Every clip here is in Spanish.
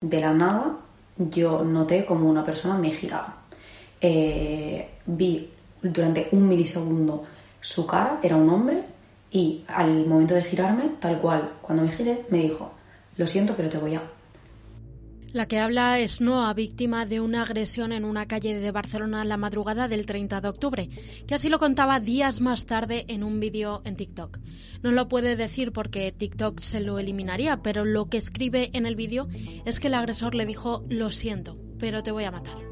De la nada, yo noté como una persona me giraba. Eh, vi durante un milisegundo su cara, era un hombre, y al momento de girarme, tal cual, cuando me giré, me dijo, lo siento, pero te voy a la que habla es Noa, víctima de una agresión en una calle de Barcelona la madrugada del 30 de octubre, que así lo contaba días más tarde en un vídeo en TikTok. No lo puede decir porque TikTok se lo eliminaría, pero lo que escribe en el vídeo es que el agresor le dijo lo siento, pero te voy a matar.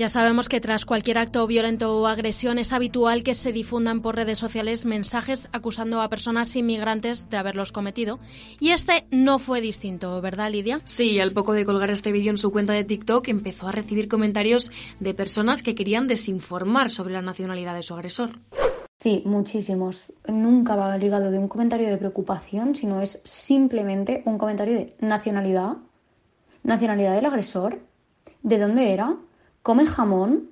Ya sabemos que tras cualquier acto violento o agresión es habitual que se difundan por redes sociales mensajes acusando a personas inmigrantes de haberlos cometido. Y este no fue distinto, ¿verdad, Lidia? Sí, al poco de colgar este vídeo en su cuenta de TikTok empezó a recibir comentarios de personas que querían desinformar sobre la nacionalidad de su agresor. Sí, muchísimos. Nunca va ligado de un comentario de preocupación, sino es simplemente un comentario de nacionalidad, nacionalidad del agresor, de dónde era, come jamón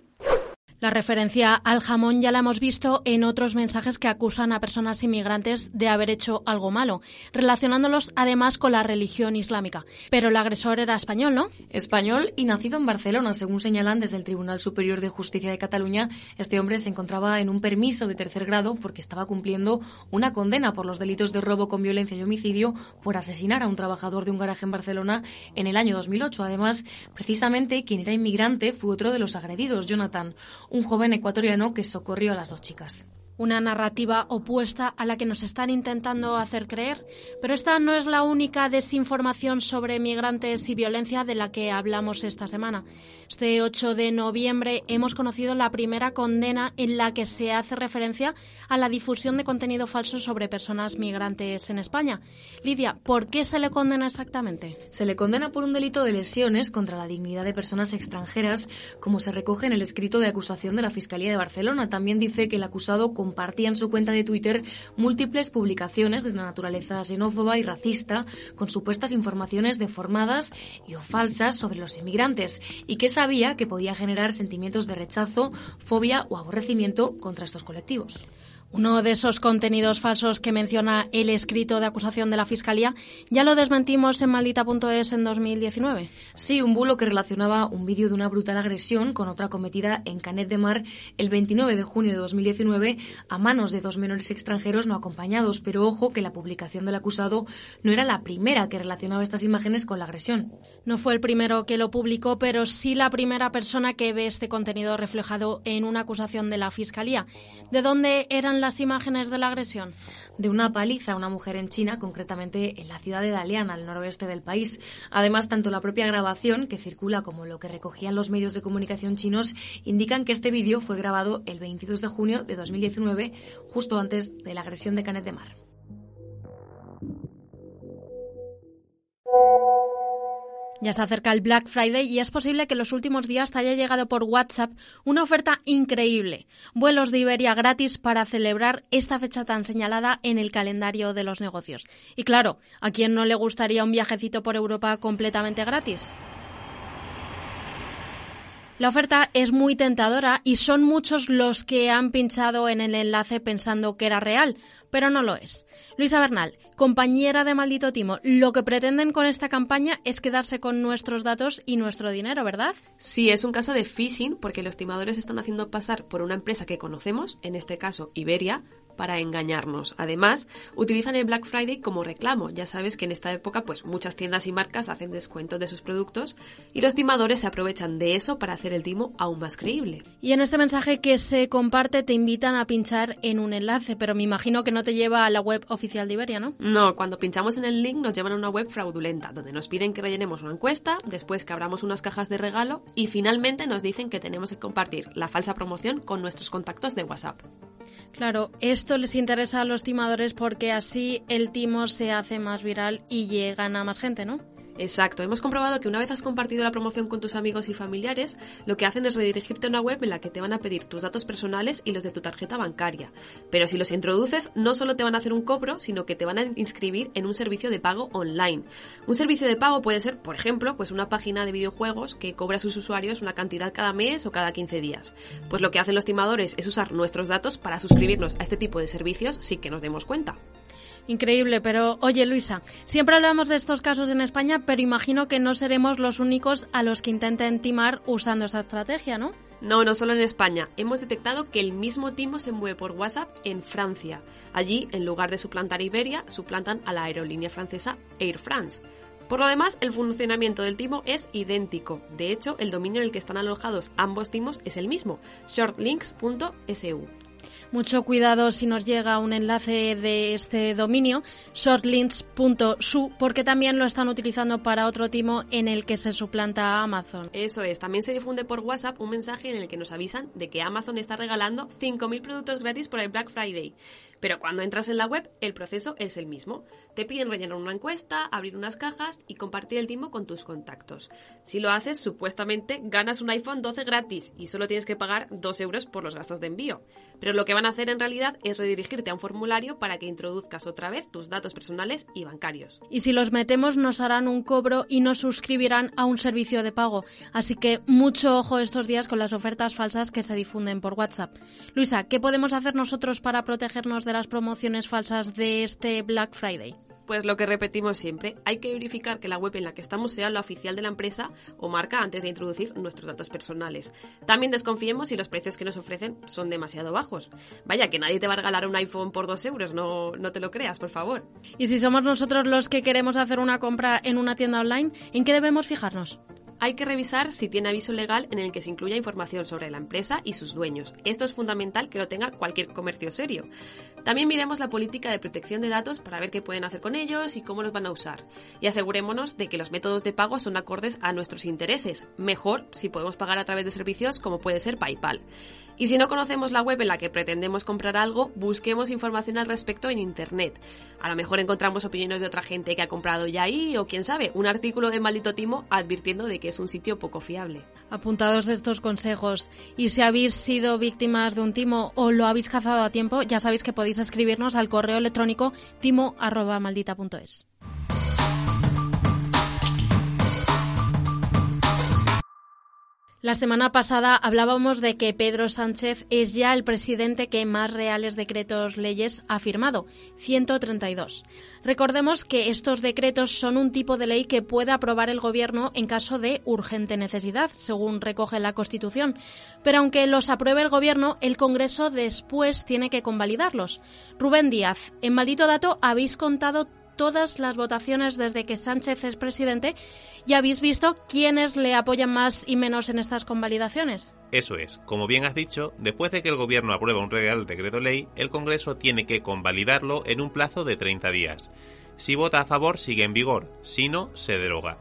la referencia al jamón ya la hemos visto en otros mensajes que acusan a personas inmigrantes de haber hecho algo malo, relacionándolos además con la religión islámica. Pero el agresor era español, ¿no? Español y nacido en Barcelona, según señalan desde el Tribunal Superior de Justicia de Cataluña. Este hombre se encontraba en un permiso de tercer grado porque estaba cumpliendo una condena por los delitos de robo con violencia y homicidio por asesinar a un trabajador de un garaje en Barcelona en el año 2008. Además, precisamente quien era inmigrante fue otro de los agredidos, Jonathan un joven ecuatoriano que socorrió a las dos chicas una narrativa opuesta a la que nos están intentando hacer creer. Pero esta no es la única desinformación sobre migrantes y violencia de la que hablamos esta semana. Este 8 de noviembre hemos conocido la primera condena en la que se hace referencia a la difusión de contenido falso sobre personas migrantes en España. Lidia, ¿por qué se le condena exactamente? Se le condena por un delito de lesiones contra la dignidad de personas extranjeras, como se recoge en el escrito de acusación de la Fiscalía de Barcelona. También dice que el acusado compartía en su cuenta de Twitter múltiples publicaciones de naturaleza xenófoba y racista con supuestas informaciones deformadas y o falsas sobre los inmigrantes y que sabía que podía generar sentimientos de rechazo, fobia o aborrecimiento contra estos colectivos. Uno de esos contenidos falsos que menciona el escrito de acusación de la Fiscalía ya lo desmentimos en maldita.es en 2019. Sí, un bulo que relacionaba un vídeo de una brutal agresión con otra cometida en Canet de Mar el 29 de junio de 2019 a manos de dos menores extranjeros no acompañados. Pero ojo que la publicación del acusado no era la primera que relacionaba estas imágenes con la agresión. No fue el primero que lo publicó, pero sí la primera persona que ve este contenido reflejado en una acusación de la Fiscalía. ¿De dónde eran las imágenes de la agresión? De una paliza a una mujer en China, concretamente en la ciudad de Dalian, al noroeste del país. Además, tanto la propia grabación, que circula como lo que recogían los medios de comunicación chinos, indican que este vídeo fue grabado el 22 de junio de 2019, justo antes de la agresión de Canet de Mar. Ya se acerca el Black Friday y es posible que en los últimos días te haya llegado por WhatsApp una oferta increíble. Vuelos de Iberia gratis para celebrar esta fecha tan señalada en el calendario de los negocios. Y claro, ¿a quién no le gustaría un viajecito por Europa completamente gratis? La oferta es muy tentadora y son muchos los que han pinchado en el enlace pensando que era real, pero no lo es. Luisa Bernal, compañera de Maldito Timo, lo que pretenden con esta campaña es quedarse con nuestros datos y nuestro dinero, ¿verdad? Sí, es un caso de phishing porque los timadores están haciendo pasar por una empresa que conocemos, en este caso Iberia, para engañarnos. Además, utilizan el Black Friday como reclamo. Ya sabes que en esta época pues muchas tiendas y marcas hacen descuentos de sus productos y los timadores se aprovechan de eso para hacer el timo aún más creíble. Y en este mensaje que se comparte te invitan a pinchar en un enlace, pero me imagino que no te lleva a la web oficial de Iberia, ¿no? No, cuando pinchamos en el link nos llevan a una web fraudulenta, donde nos piden que rellenemos una encuesta, después que abramos unas cajas de regalo y finalmente nos dicen que tenemos que compartir la falsa promoción con nuestros contactos de WhatsApp. Claro, esto les interesa a los timadores porque así el timo se hace más viral y llegan a más gente, ¿no? Exacto, hemos comprobado que una vez has compartido la promoción con tus amigos y familiares, lo que hacen es redirigirte a una web en la que te van a pedir tus datos personales y los de tu tarjeta bancaria. Pero si los introduces, no solo te van a hacer un cobro, sino que te van a inscribir en un servicio de pago online. Un servicio de pago puede ser, por ejemplo, pues una página de videojuegos que cobra a sus usuarios una cantidad cada mes o cada 15 días. Pues lo que hacen los timadores es usar nuestros datos para suscribirnos a este tipo de servicios sin que nos demos cuenta. Increíble, pero oye Luisa, siempre hablamos de estos casos en España, pero imagino que no seremos los únicos a los que intenten timar usando esta estrategia, ¿no? No, no solo en España. Hemos detectado que el mismo timo se mueve por WhatsApp en Francia. Allí, en lugar de suplantar Iberia, suplantan a la aerolínea francesa Air France. Por lo demás, el funcionamiento del timo es idéntico. De hecho, el dominio en el que están alojados ambos timos es el mismo, shortlinks.su. Mucho cuidado si nos llega un enlace de este dominio, shortlinks.su, porque también lo están utilizando para otro timo en el que se suplanta a Amazon. Eso es, también se difunde por WhatsApp un mensaje en el que nos avisan de que Amazon está regalando 5.000 productos gratis por el Black Friday. Pero cuando entras en la web, el proceso es el mismo. Te piden rellenar una encuesta, abrir unas cajas y compartir el timo con tus contactos. Si lo haces, supuestamente ganas un iPhone 12 gratis y solo tienes que pagar 2 euros por los gastos de envío. Pero lo que van a hacer en realidad es redirigirte a un formulario para que introduzcas otra vez tus datos personales y bancarios. Y si los metemos nos harán un cobro y nos suscribirán a un servicio de pago. Así que mucho ojo estos días con las ofertas falsas que se difunden por WhatsApp. Luisa, ¿qué podemos hacer nosotros para protegernos las promociones falsas de este Black Friday? Pues lo que repetimos siempre, hay que verificar que la web en la que estamos sea la oficial de la empresa o marca antes de introducir nuestros datos personales. También desconfiemos si los precios que nos ofrecen son demasiado bajos. Vaya, que nadie te va a regalar un iPhone por dos euros, no, no te lo creas, por favor. Y si somos nosotros los que queremos hacer una compra en una tienda online, ¿en qué debemos fijarnos? Hay que revisar si tiene aviso legal en el que se incluya información sobre la empresa y sus dueños. Esto es fundamental que lo tenga cualquier comercio serio. También miremos la política de protección de datos para ver qué pueden hacer con ellos y cómo los van a usar. Y asegurémonos de que los métodos de pago son acordes a nuestros intereses. Mejor si podemos pagar a través de servicios como puede ser PayPal. Y si no conocemos la web en la que pretendemos comprar algo, busquemos información al respecto en Internet. A lo mejor encontramos opiniones de otra gente que ha comprado ya ahí o quién sabe, un artículo de Maldito Timo advirtiendo de que es un sitio poco fiable. Apuntados estos consejos. Y si habéis sido víctimas de un timo o lo habéis cazado a tiempo, ya sabéis que podéis escribirnos al correo electrónico timo@maldita.es. La semana pasada hablábamos de que Pedro Sánchez es ya el presidente que más reales decretos leyes ha firmado, 132. Recordemos que estos decretos son un tipo de ley que puede aprobar el Gobierno en caso de urgente necesidad, según recoge la Constitución. Pero aunque los apruebe el Gobierno, el Congreso después tiene que convalidarlos. Rubén Díaz, en Maldito Dato habéis contado todas las votaciones desde que Sánchez es presidente y habéis visto quiénes le apoyan más y menos en estas convalidaciones. Eso es, como bien has dicho, después de que el Gobierno aprueba un Real Decreto Ley, el Congreso tiene que convalidarlo en un plazo de 30 días. Si vota a favor, sigue en vigor, si no, se deroga.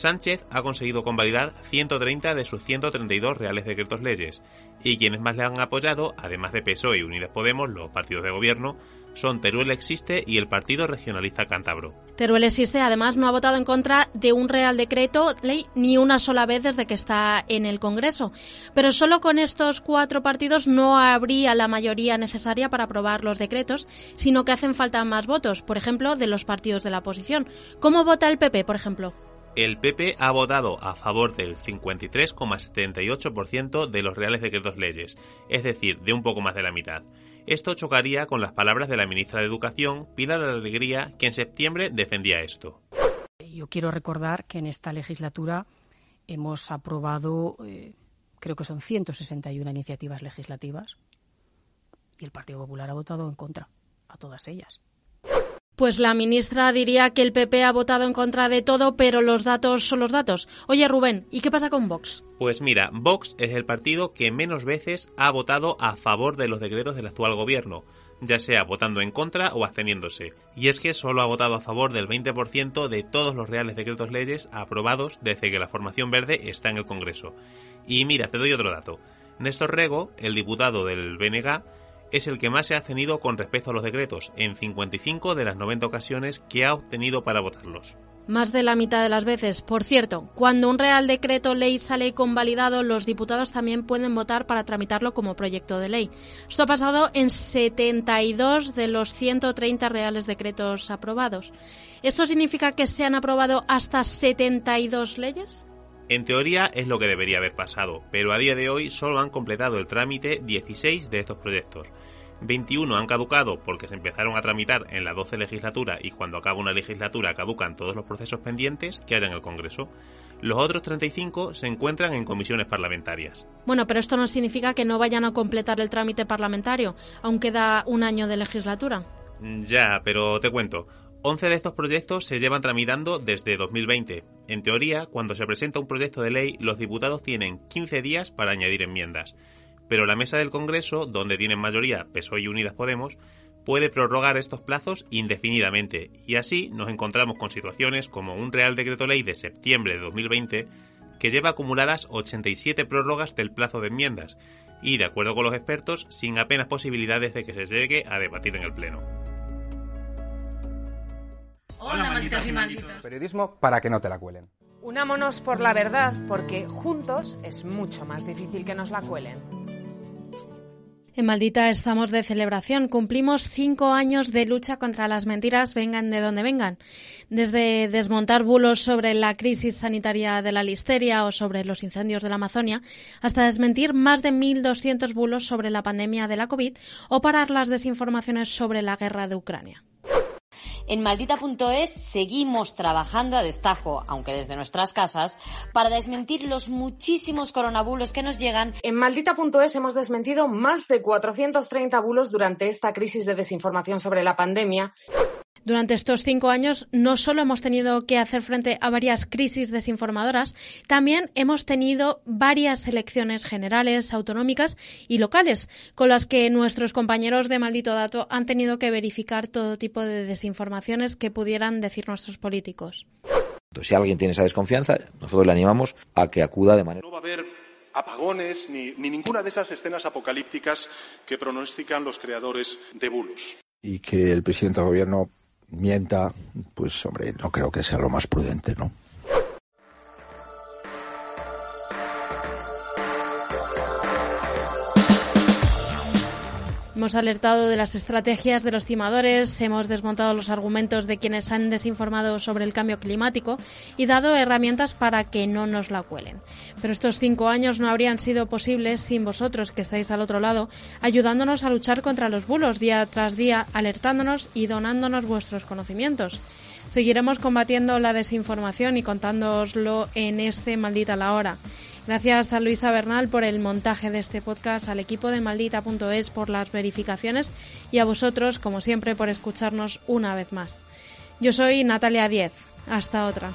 Sánchez ha conseguido convalidar 130 de sus 132 reales decretos leyes, y quienes más le han apoyado, además de PSOE y Unidas Podemos, los partidos de gobierno, son Teruel Existe y el Partido Regionalista Cántabro. Teruel Existe además no ha votado en contra de un Real Decreto ley ni una sola vez desde que está en el Congreso. Pero solo con estos cuatro partidos no habría la mayoría necesaria para aprobar los decretos, sino que hacen falta más votos, por ejemplo, de los partidos de la oposición. ¿Cómo vota el PP, por ejemplo? El PP ha votado a favor del 53,78% de los reales decretos leyes, es decir, de un poco más de la mitad. Esto chocaría con las palabras de la ministra de Educación, Pilar de Alegría, que en septiembre defendía esto. Yo quiero recordar que en esta legislatura hemos aprobado, eh, creo que son 161 iniciativas legislativas, y el Partido Popular ha votado en contra a todas ellas. Pues la ministra diría que el PP ha votado en contra de todo, pero los datos son los datos. Oye, Rubén, ¿y qué pasa con Vox? Pues mira, Vox es el partido que menos veces ha votado a favor de los decretos del actual gobierno, ya sea votando en contra o absteniéndose. Y es que solo ha votado a favor del 20% de todos los reales decretos leyes aprobados desde que la formación verde está en el Congreso. Y mira, te doy otro dato. Néstor Rego, el diputado del BNG, es el que más se ha tenido con respecto a los decretos, en 55 de las 90 ocasiones que ha obtenido para votarlos. Más de la mitad de las veces. Por cierto, cuando un Real Decreto Ley sale convalidado, los diputados también pueden votar para tramitarlo como proyecto de ley. Esto ha pasado en 72 de los 130 Reales Decretos aprobados. ¿Esto significa que se han aprobado hasta 72 leyes? En teoría es lo que debería haber pasado, pero a día de hoy solo han completado el trámite 16 de estos proyectos. 21 han caducado porque se empezaron a tramitar en la 12 legislatura y cuando acaba una legislatura caducan todos los procesos pendientes que haya en el Congreso. Los otros 35 se encuentran en comisiones parlamentarias. Bueno, pero esto no significa que no vayan a completar el trámite parlamentario, aún queda un año de legislatura. Ya, pero te cuento. 11 de estos proyectos se llevan tramitando desde 2020. En teoría, cuando se presenta un proyecto de ley, los diputados tienen 15 días para añadir enmiendas. Pero la mesa del Congreso, donde tienen mayoría PSOE y Unidas Podemos, puede prorrogar estos plazos indefinidamente y así nos encontramos con situaciones como un Real Decreto Ley de septiembre de 2020 que lleva acumuladas 87 prórrogas del plazo de enmiendas y, de acuerdo con los expertos, sin apenas posibilidades de que se llegue a debatir en el Pleno. Hola, malditas y malditos. Periodismo para que no te la cuelen. Unámonos por la verdad, porque juntos es mucho más difícil que nos la cuelen. En Maldita estamos de celebración. Cumplimos cinco años de lucha contra las mentiras, vengan de donde vengan. Desde desmontar bulos sobre la crisis sanitaria de la listeria o sobre los incendios de la Amazonia, hasta desmentir más de 1.200 bulos sobre la pandemia de la COVID o parar las desinformaciones sobre la guerra de Ucrania. En maldita.es seguimos trabajando a destajo, aunque desde nuestras casas, para desmentir los muchísimos coronabulos que nos llegan. En maldita.es hemos desmentido más de 430 bulos durante esta crisis de desinformación sobre la pandemia. Durante estos cinco años no solo hemos tenido que hacer frente a varias crisis desinformadoras, también hemos tenido varias elecciones generales, autonómicas y locales, con las que nuestros compañeros de Maldito Dato han tenido que verificar todo tipo de desinformaciones que pudieran decir nuestros políticos. Si alguien tiene esa desconfianza, nosotros le animamos a que acuda de manera. No va a haber apagones ni, ni ninguna de esas escenas apocalípticas que pronostican los creadores de bulos. Y que el presidente del gobierno mienta, pues hombre, no creo que sea lo más prudente, ¿no? Hemos alertado de las estrategias de los timadores, hemos desmontado los argumentos de quienes han desinformado sobre el cambio climático y dado herramientas para que no nos la cuelen. Pero estos cinco años no habrían sido posibles sin vosotros, que estáis al otro lado, ayudándonos a luchar contra los bulos día tras día, alertándonos y donándonos vuestros conocimientos. Seguiremos combatiendo la desinformación y contándoslo en este Maldita la Hora. Gracias a Luisa Bernal por el montaje de este podcast, al equipo de maldita.es por las verificaciones y a vosotros, como siempre, por escucharnos una vez más. Yo soy Natalia Diez. Hasta otra.